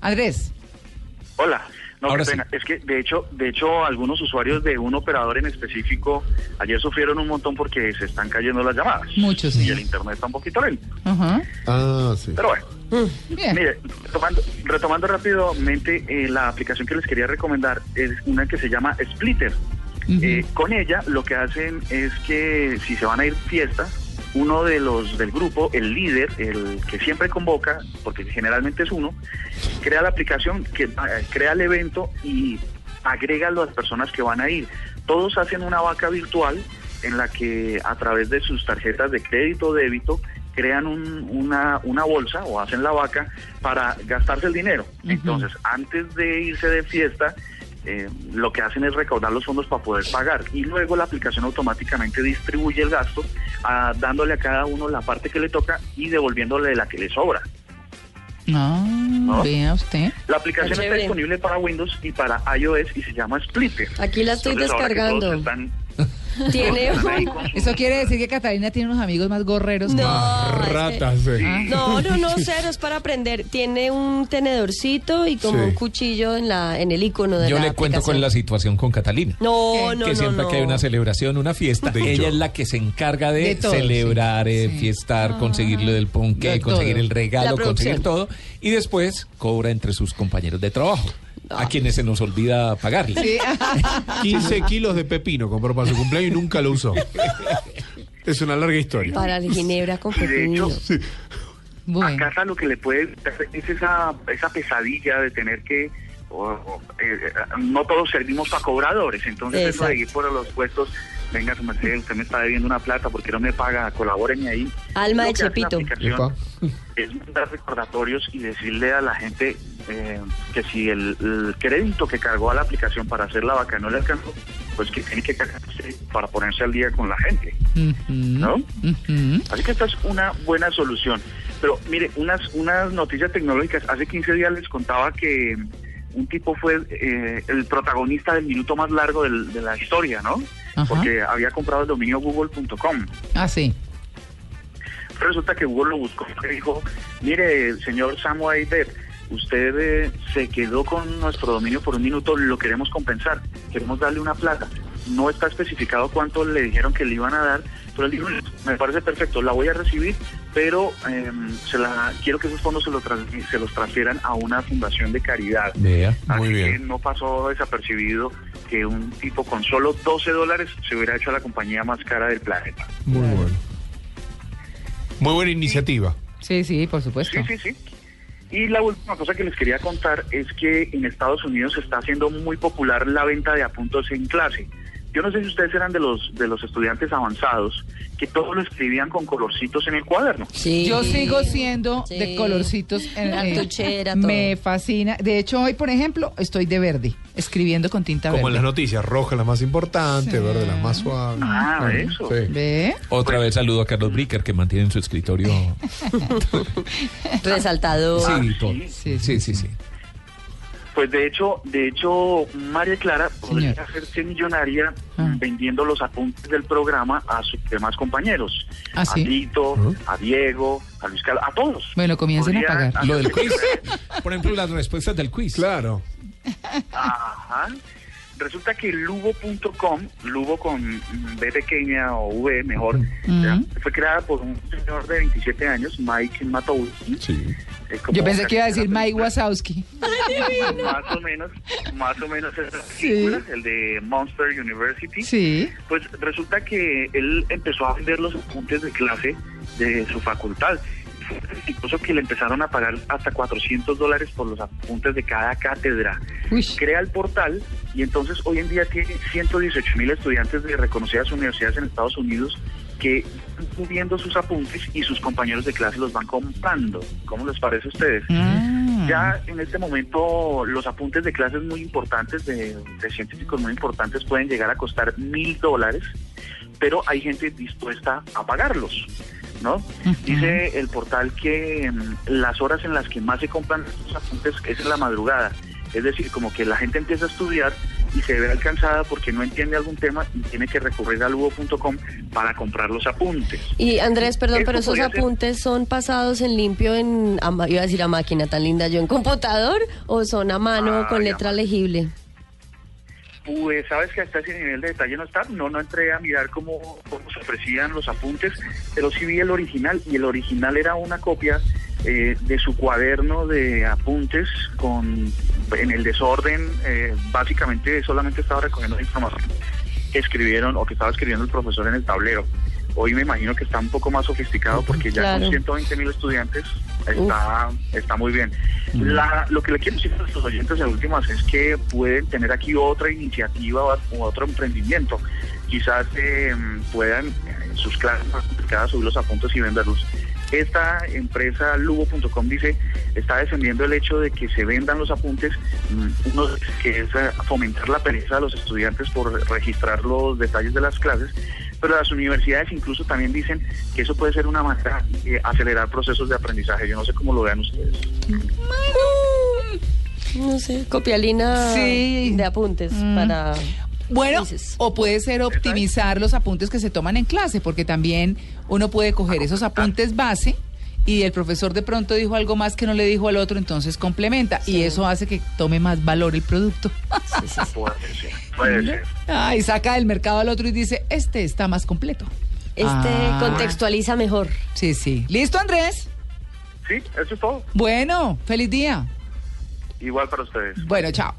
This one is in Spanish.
Andrés, Hola. No, Ahora qué sí. pena. Es que de hecho, de hecho, algunos usuarios de un operador en específico ayer sufrieron un montón porque se están cayendo las llamadas. Muchos, Y sí. el internet está un poquito lento. Ajá. Ah, sí. Pero bueno, Bien. mire, retomando, retomando rápidamente, eh, la aplicación que les quería recomendar es una que se llama Splitter. Eh, con ella lo que hacen es que si se van a ir fiesta, uno de los del grupo, el líder, el que siempre convoca, porque generalmente es uno, crea la aplicación, que eh, crea el evento y agrega a las personas que van a ir. Todos hacen una vaca virtual en la que a través de sus tarjetas de crédito o débito crean un- una, una bolsa o hacen la vaca para gastarse el dinero. Entonces, antes de irse de fiesta, eh, lo que hacen es recaudar los fondos para poder pagar y luego la aplicación automáticamente distribuye el gasto ah, dándole a cada uno la parte que le toca y devolviéndole la que le sobra. Ah, vea usted. La aplicación está disponible para Windows y para iOS y se llama Splitter. Aquí la estoy Entonces, ahora que todos descargando. están- Tiene Eso quiere decir que Catalina tiene unos amigos más gorreros. que- No, Ratas, sí. Ah. No, no, no, cero, es para aprender. Tiene un tenedorcito y como Sí. un cuchillo en la en el icono de Yo la le cuento con la situación con Catalina. No, no, que no, siempre no. que hay una celebración, una fiesta, De ella es la que se encarga de, De todo, celebrar, sí, eh, sí. fiestar, conseguirle del ponqué, De conseguir todo. el regalo, conseguir todo. Y después cobra entre sus compañeros de trabajo, a quienes se nos olvida pagarle. Sí. 15 kilos de pepino compró para su cumpleaños y nunca lo usó. Es una larga historia. Para el ginebra con Y de hecho, pepino. a Bueno. casa lo que le puede es esa, esa pesadilla de tener que o- o, eh, no todos servimos para cobradores, entonces eso de Exacto. ir por los puestos, venga su merced, usted me está debiendo una plata, porque no me paga? Colaboren ahí. Alma de Chepito. es mandar recordatorios y decirle a la gente eh, que si el, el crédito que cargó a la aplicación para hacer la vaca no le alcanzó, pues que tiene que cargarse para ponerse al día con la gente, ¿no? Así que esta es una buena solución. Pero mire, unas, unas noticias tecnológicas. Hace 15 días les contaba que un tipo fue eh, el protagonista del minuto más largo del- de la historia, ¿no? Ajá. Porque había comprado el dominio google.com. Ah, sí. Resulta que Google lo buscó y dijo, mire, señor Samuel Depp, usted eh, se quedó con nuestro dominio por un minuto, lo queremos compensar, queremos darle una plata. No está especificado cuánto le dijeron que le iban a dar, pero él dijo, me parece perfecto, la voy a recibir, pero eh, se la, quiero que esos fondos se, lo trans- se los transfieran a una fundación de caridad. Vea. Muy Así bien. que no pasó desapercibido que un tipo con solo 12 dólares se hubiera hecho a la compañía más cara del planeta. Muy bueno. Muy buena iniciativa. Sí, sí, por supuesto. Sí, sí, sí. Y la última cosa que les quería contar es que en Estados Unidos se está haciendo muy popular la venta de apuntes en clase. Yo no sé si ustedes eran de los de los estudiantes avanzados que todo lo escribían con colorcitos en el cuaderno. Sí. Yo sigo siendo Sí. de colorcitos. en- eh, Cartuchera, todo. me fascina. De hecho, hoy, por ejemplo, estoy de verde, escribiendo con tinta Como en las verde. noticias, roja la más importante, Sí. verde la más suave. Ah, eso. Sí. ¿Ve? Otra vez saludo a Carlos Bricker, que mantiene en su escritorio. Resaltador. Sí, todo. Sí, Sí, sí, sí. Pues de hecho, de hecho, María Clara podría Señor. hacerse millonaria Ah. vendiendo los apuntes del programa a sus demás compañeros. Ah, ¿sí? A Tito, a Diego, a Luis Carlos, a todos. Bueno, comiencen a pagar. Lo del quiz. Por ejemplo, las respuestas del quiz. Claro. Ajá. Resulta que Lugo.com, Lugo con B pequeña o V mejor, Mm. fue creada por un señor de 27 años, Mike Matowski. Sí. eh, Yo pensé que iba a decir Mike Wazowski. Más o menos, más o menos esa Sí. película, el de Monster University. Sí. Pues resulta que él empezó a vender los apuntes de clase de su facultad. Incluso que le empezaron a pagar hasta 400 dólares por los apuntes de cada cátedra. Uy. Crea el portal y entonces hoy en día tiene 118 mil estudiantes de reconocidas universidades en Estados Unidos que están subiendo sus apuntes y sus compañeros de clase los van comprando. ¿Cómo les parece a ustedes? Ah. Ya en este momento los apuntes de clases muy importantes, de, de científicos muy importantes, pueden llegar a costar mil dólares, pero hay gente dispuesta a pagarlos. ¿No? Dice el portal que mm, las horas en las que más se compran estos apuntes es en la madrugada. Es decir, como que la gente empieza a estudiar y se ve alcanzada porque no entiende algún tema y tiene que recurrir al hugo.com para comprar los apuntes. Y Andrés, perdón, pero esos ser- apuntes son pasados en limpio en, iba a decir a máquina tan linda yo, en computador o son a mano Ah, con ya. letra legible. Pues sabes que hasta ese nivel de detalle no está. No, no entré a mirar cómo, cómo se ofrecían los apuntes, pero sí vi el original y el original era una copia eh, de su cuaderno de apuntes con en el desorden. eh, básicamente solamente estaba recogiendo la información que escribieron o que estaba escribiendo el profesor en el tablero. Hoy me imagino que está un poco más sofisticado porque ya Claro. con 120 mil estudiantes está, está muy bien. La- lo que le quiero decir a nuestros oyentes de últimas es que pueden tener aquí otra iniciativa o, otro emprendimiento. Quizás eh, puedan en sus clases más complicadas subir los apuntes y venderlos. Esta empresa Lugo.com dice está defendiendo el hecho de que se vendan los apuntes, mm, uno que es eh, fomentar la pereza de los estudiantes por registrar los detalles de las clases, pero las universidades incluso también dicen que eso puede ser una manera de acelerar procesos de aprendizaje. Yo no sé cómo lo vean ustedes. No sé, copialina Sí. de apuntes Mm. para... Bueno, o puede ser optimizar los apuntes que se toman en clase, porque también uno puede coger esos apuntes base y el profesor de pronto dijo algo más que no le dijo al otro, entonces complementa y eso hace que tome más valor el producto. Puede ser. Puede ser. Ah, y saca del mercado al otro y dice, este está más completo. Este Ah. contextualiza mejor. Sí, sí. ¿Listo, Andrés? Sí, eso es todo. Bueno, feliz día. Igual para ustedes. Bueno, chao.